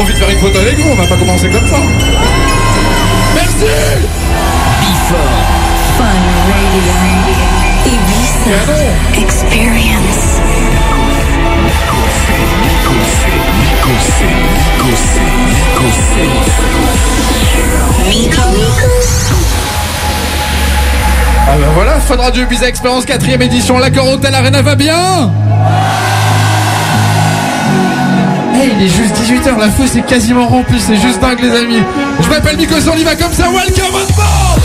j'en profite faire une photo avec vous, on va pas commencer comme ça. Merci Before. Fun Radio. Ibiza Experience. Ah ben voilà, Fun Radio Ibiza Experience 4ème édition, l'accord Hôtel Arena va bien il est juste 18h, la fosse est quasiment remplie, c'est juste dingue les amis. Je m'appelle on y va comme ça, welcome on board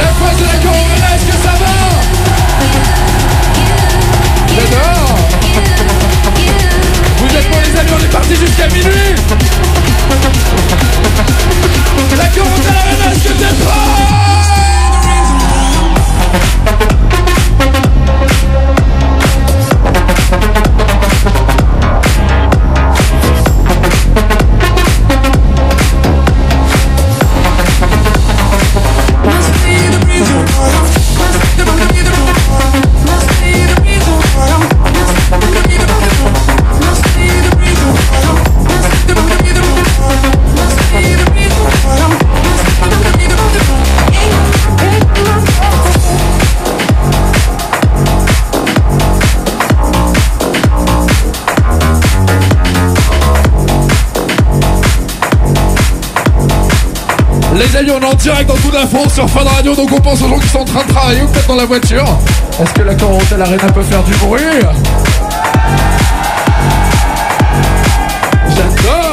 La fois de la corona, est-ce que ça va J'adore Vous êtes pour les amis, on est parti jusqu'à minuit La corona, est-ce que t'es pas Les amis, on est en direct dans toute la France sur Fun Radio, donc on pense aux gens qui sont en train de travailler ou peut-être dans la voiture. Est-ce que la Hotel Arena peut faire du bruit? J'adore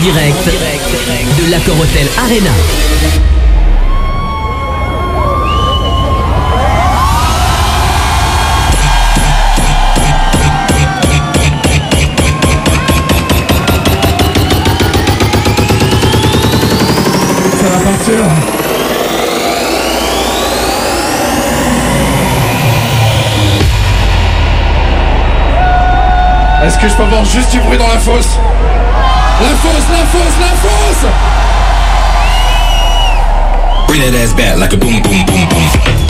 En direct de l'Accor Hotel Arena. Ça va partir Est-ce que je peux avoir juste du bruit dans la fosse? La force, la force, la force Bring that ass back like a boom, boom, boom, boom.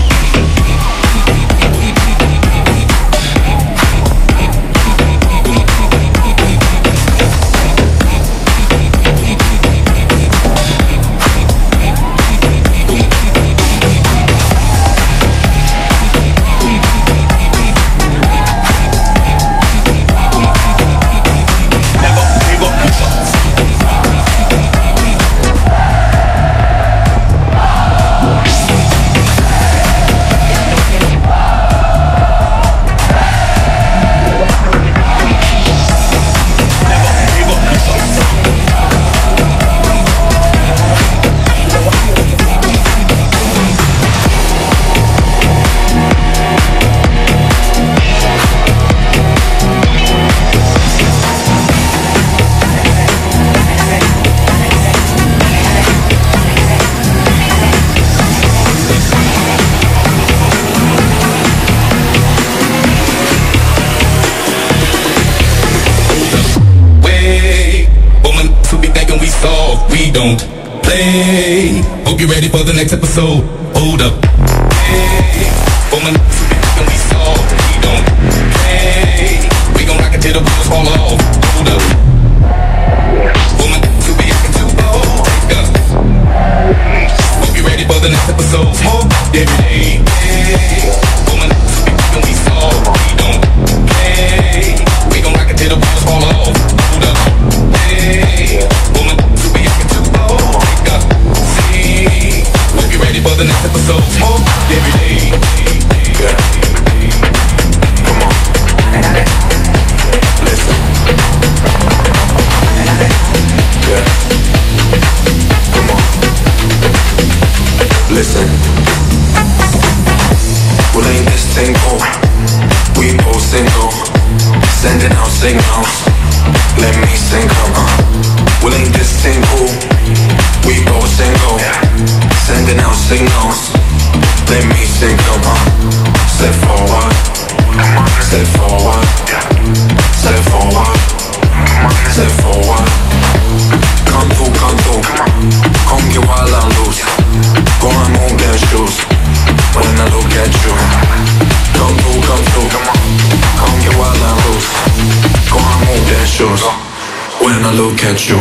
catch your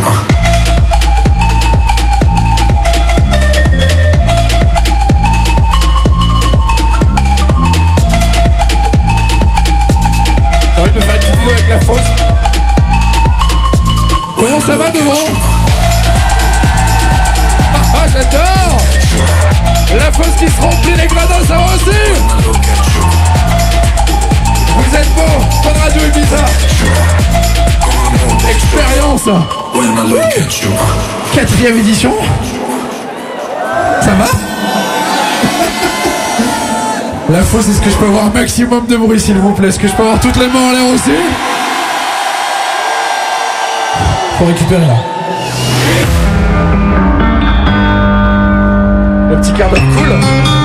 avec la fosse. Ouais, ça va devant. Ah, ah j'adore La fosse qui se rend ça. Quatrième édition. Ça va La fausse, est-ce que je peux avoir un maximum de bruit s'il vous plaît? Est-ce que je peux avoir toutes les mains en l'air aussi? Faut récupérer là. Le petit quart d'heure cool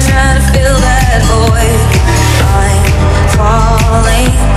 cannot fill that void. I'm falling.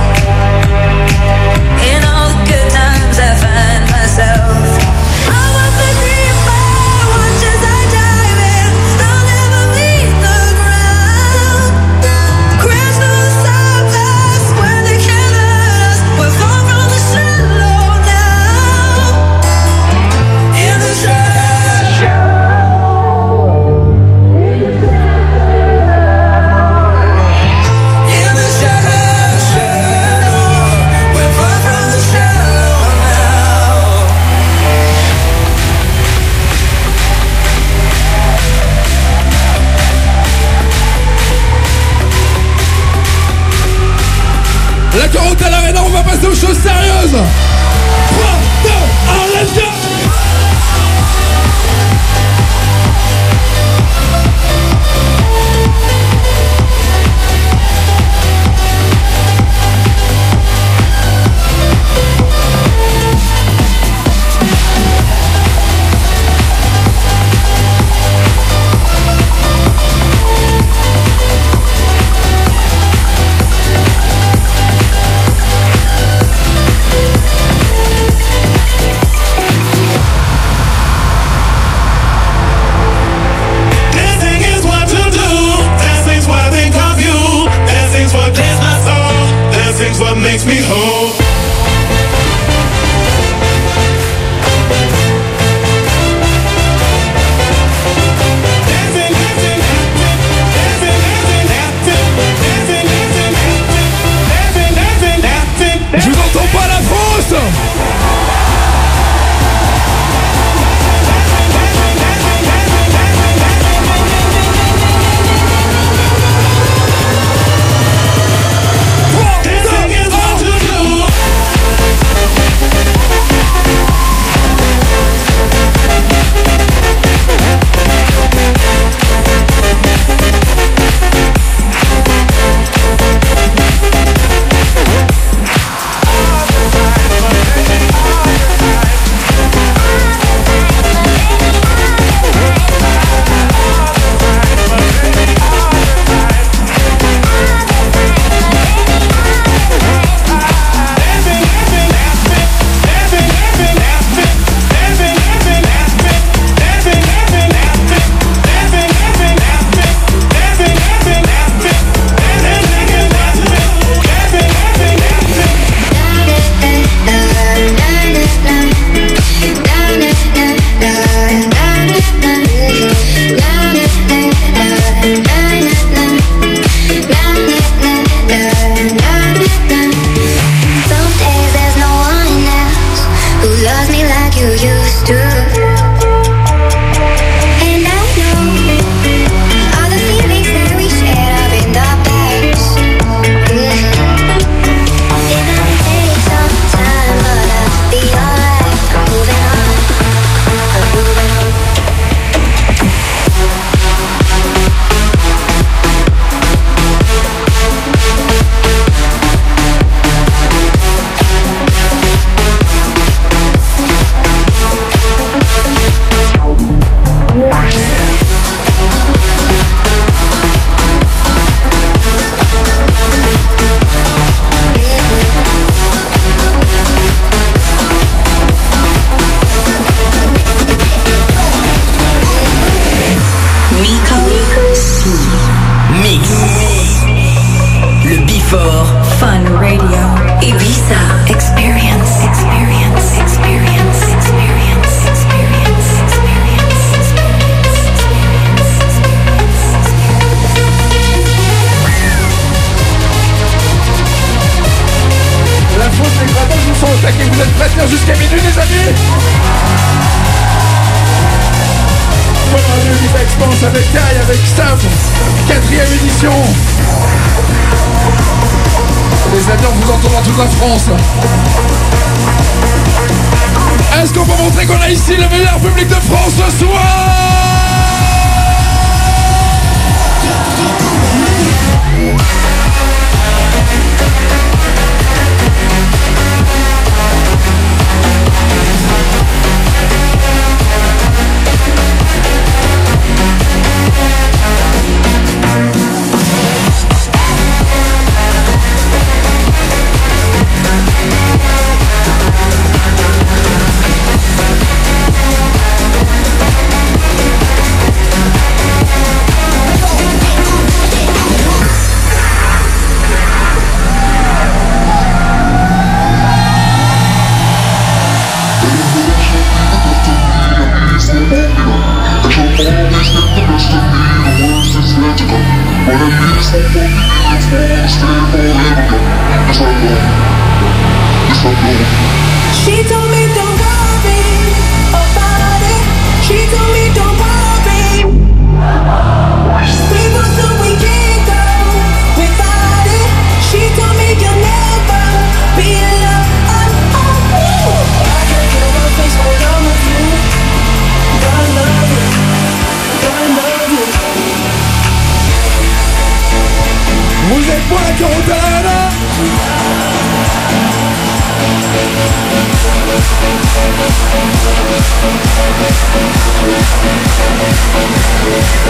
toute la France. Est-ce qu'on peut montrer qu'on a ici le meilleur public de France ce soir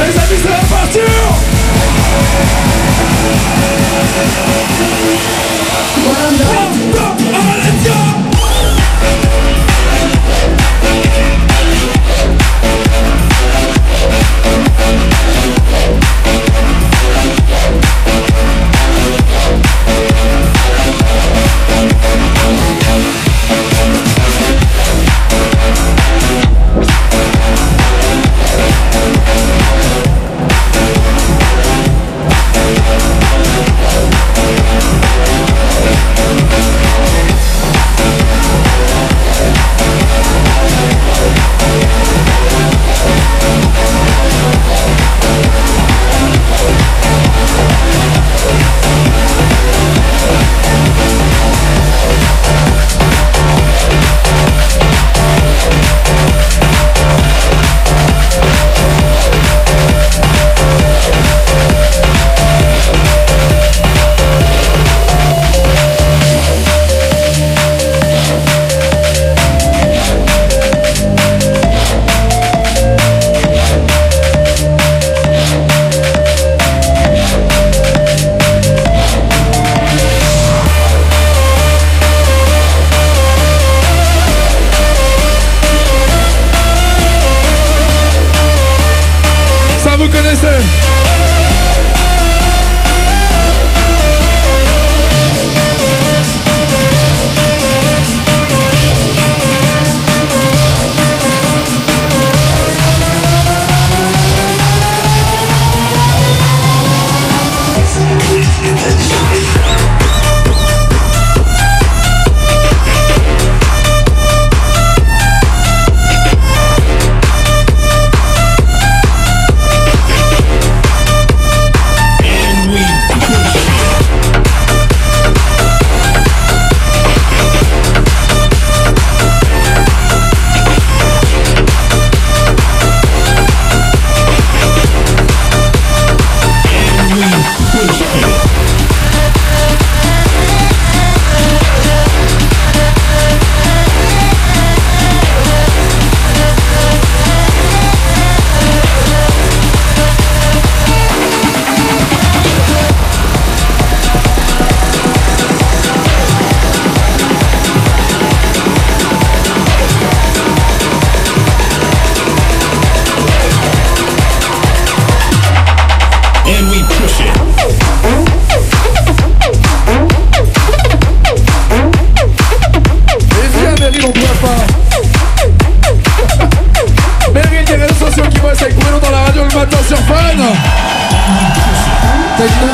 Les amis, c'est la partie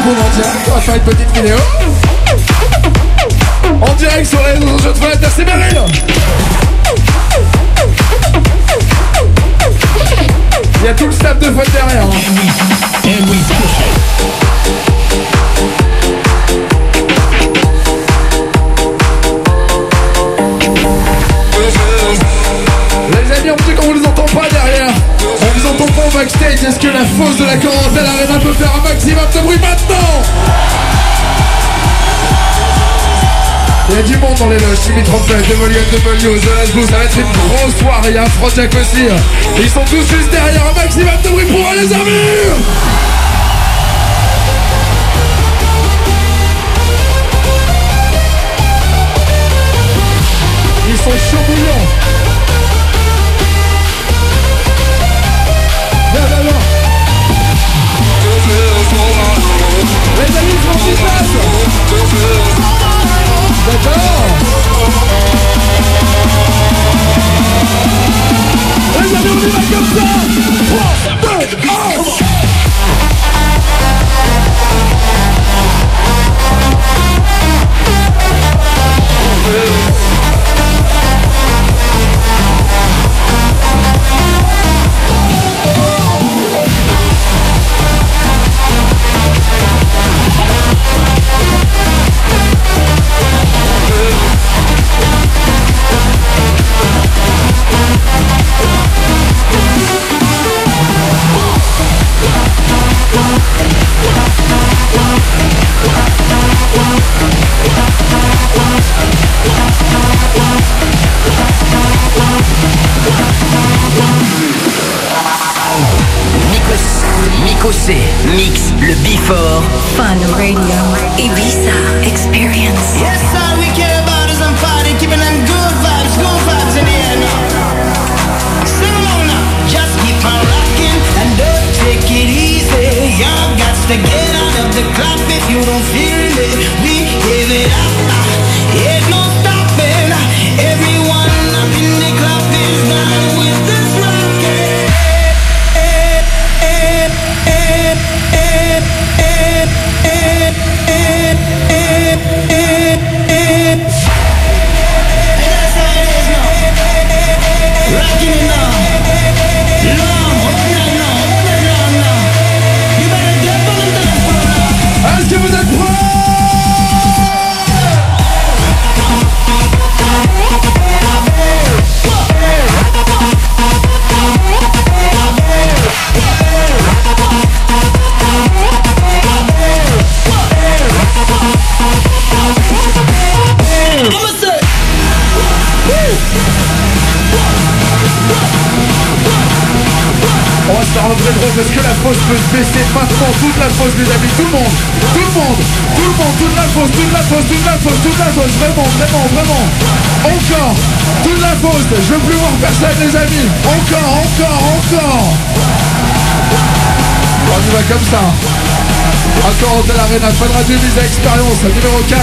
On va faire une petite vidéo. En direct sur les réseaux sociaux de Fred, c'est Meryl Il y a tout le staff de Fred derrière. Hein. Eh les amis, on dit qu'on vous les entend pas derrière. On entend pas au backstage. Est-ce que la fosse de la Corentelle Arena peut faire un maximum de bruit maintenant Il y a du monde dans les loges, Timmy Trompette, WNW, The Last Boo, ça va être une grosse soirée, il y a aussi. Ils sont tous juste derrière, un maximum de bruit pour les amis Mix, le Before. Fun Radio. Ibiza Experience. Yes, all we care about is I'm party, keeping them good vibes, good vibes in the air now. Sing along now. Just keep on rocking and don't take it easy. Y'all got to get out of the club if you don't feel it. Parce que la fosse peut se baisser maintenant toute la fosse les amis, tout le monde, tout le monde, tout le monde, toute la fosse, toute la fosse, toute la fosse, toute la fosse, vraiment, vraiment, vraiment. Encore, toute la fosse, je veux plus voir personne les amis. Encore, encore, encore. On y va comme ça. Encore de l'Arena, Fun Radio Visa Expérience, numéro 4.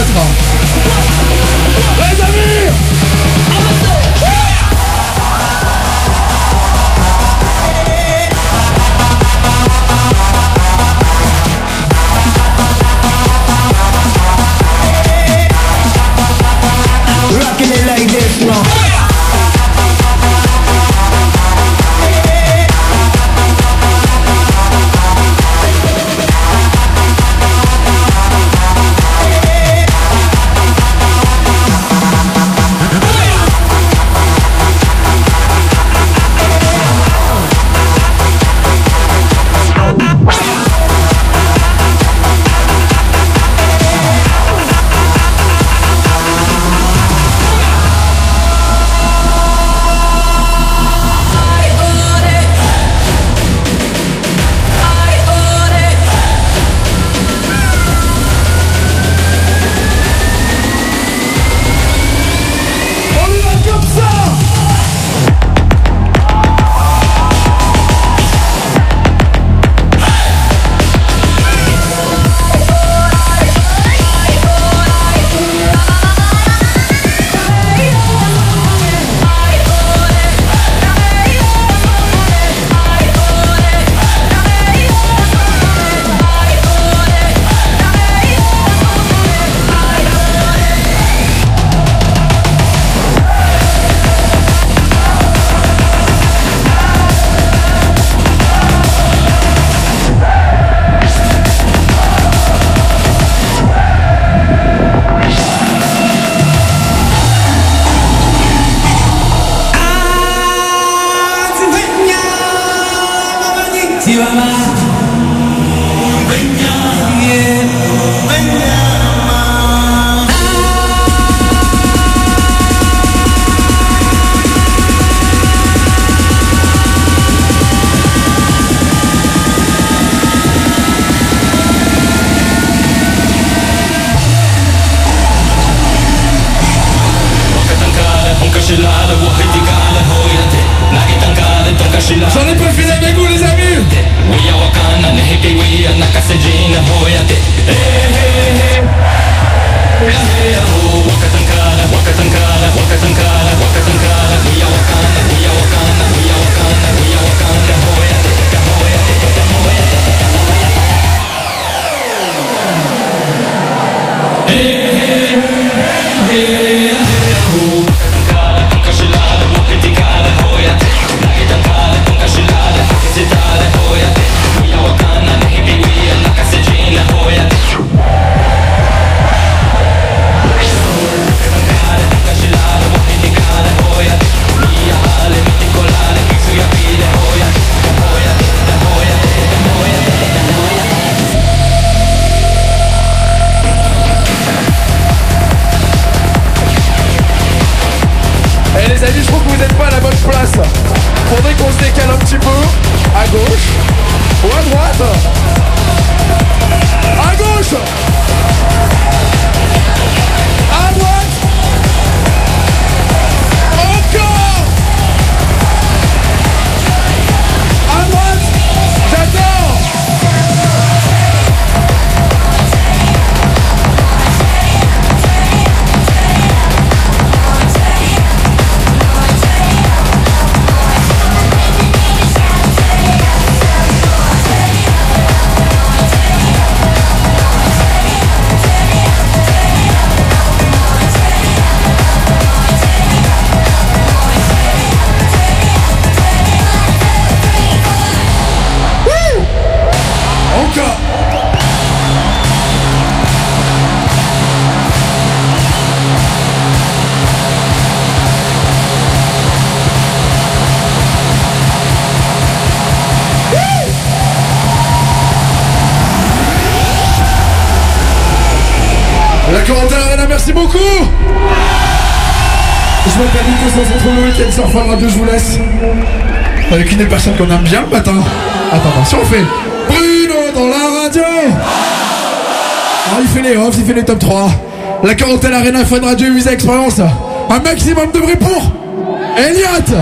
Fun Radio, je vous laisse. Avec une des personnes qu'on aime bien le matin. Attends, attention, on fait Bruno dans la radio Alors, il fait les offs, il fait les top 3. La Quarantaine Arena Fun Radio Visa Expérience. Un maximum de bruit pour Elliot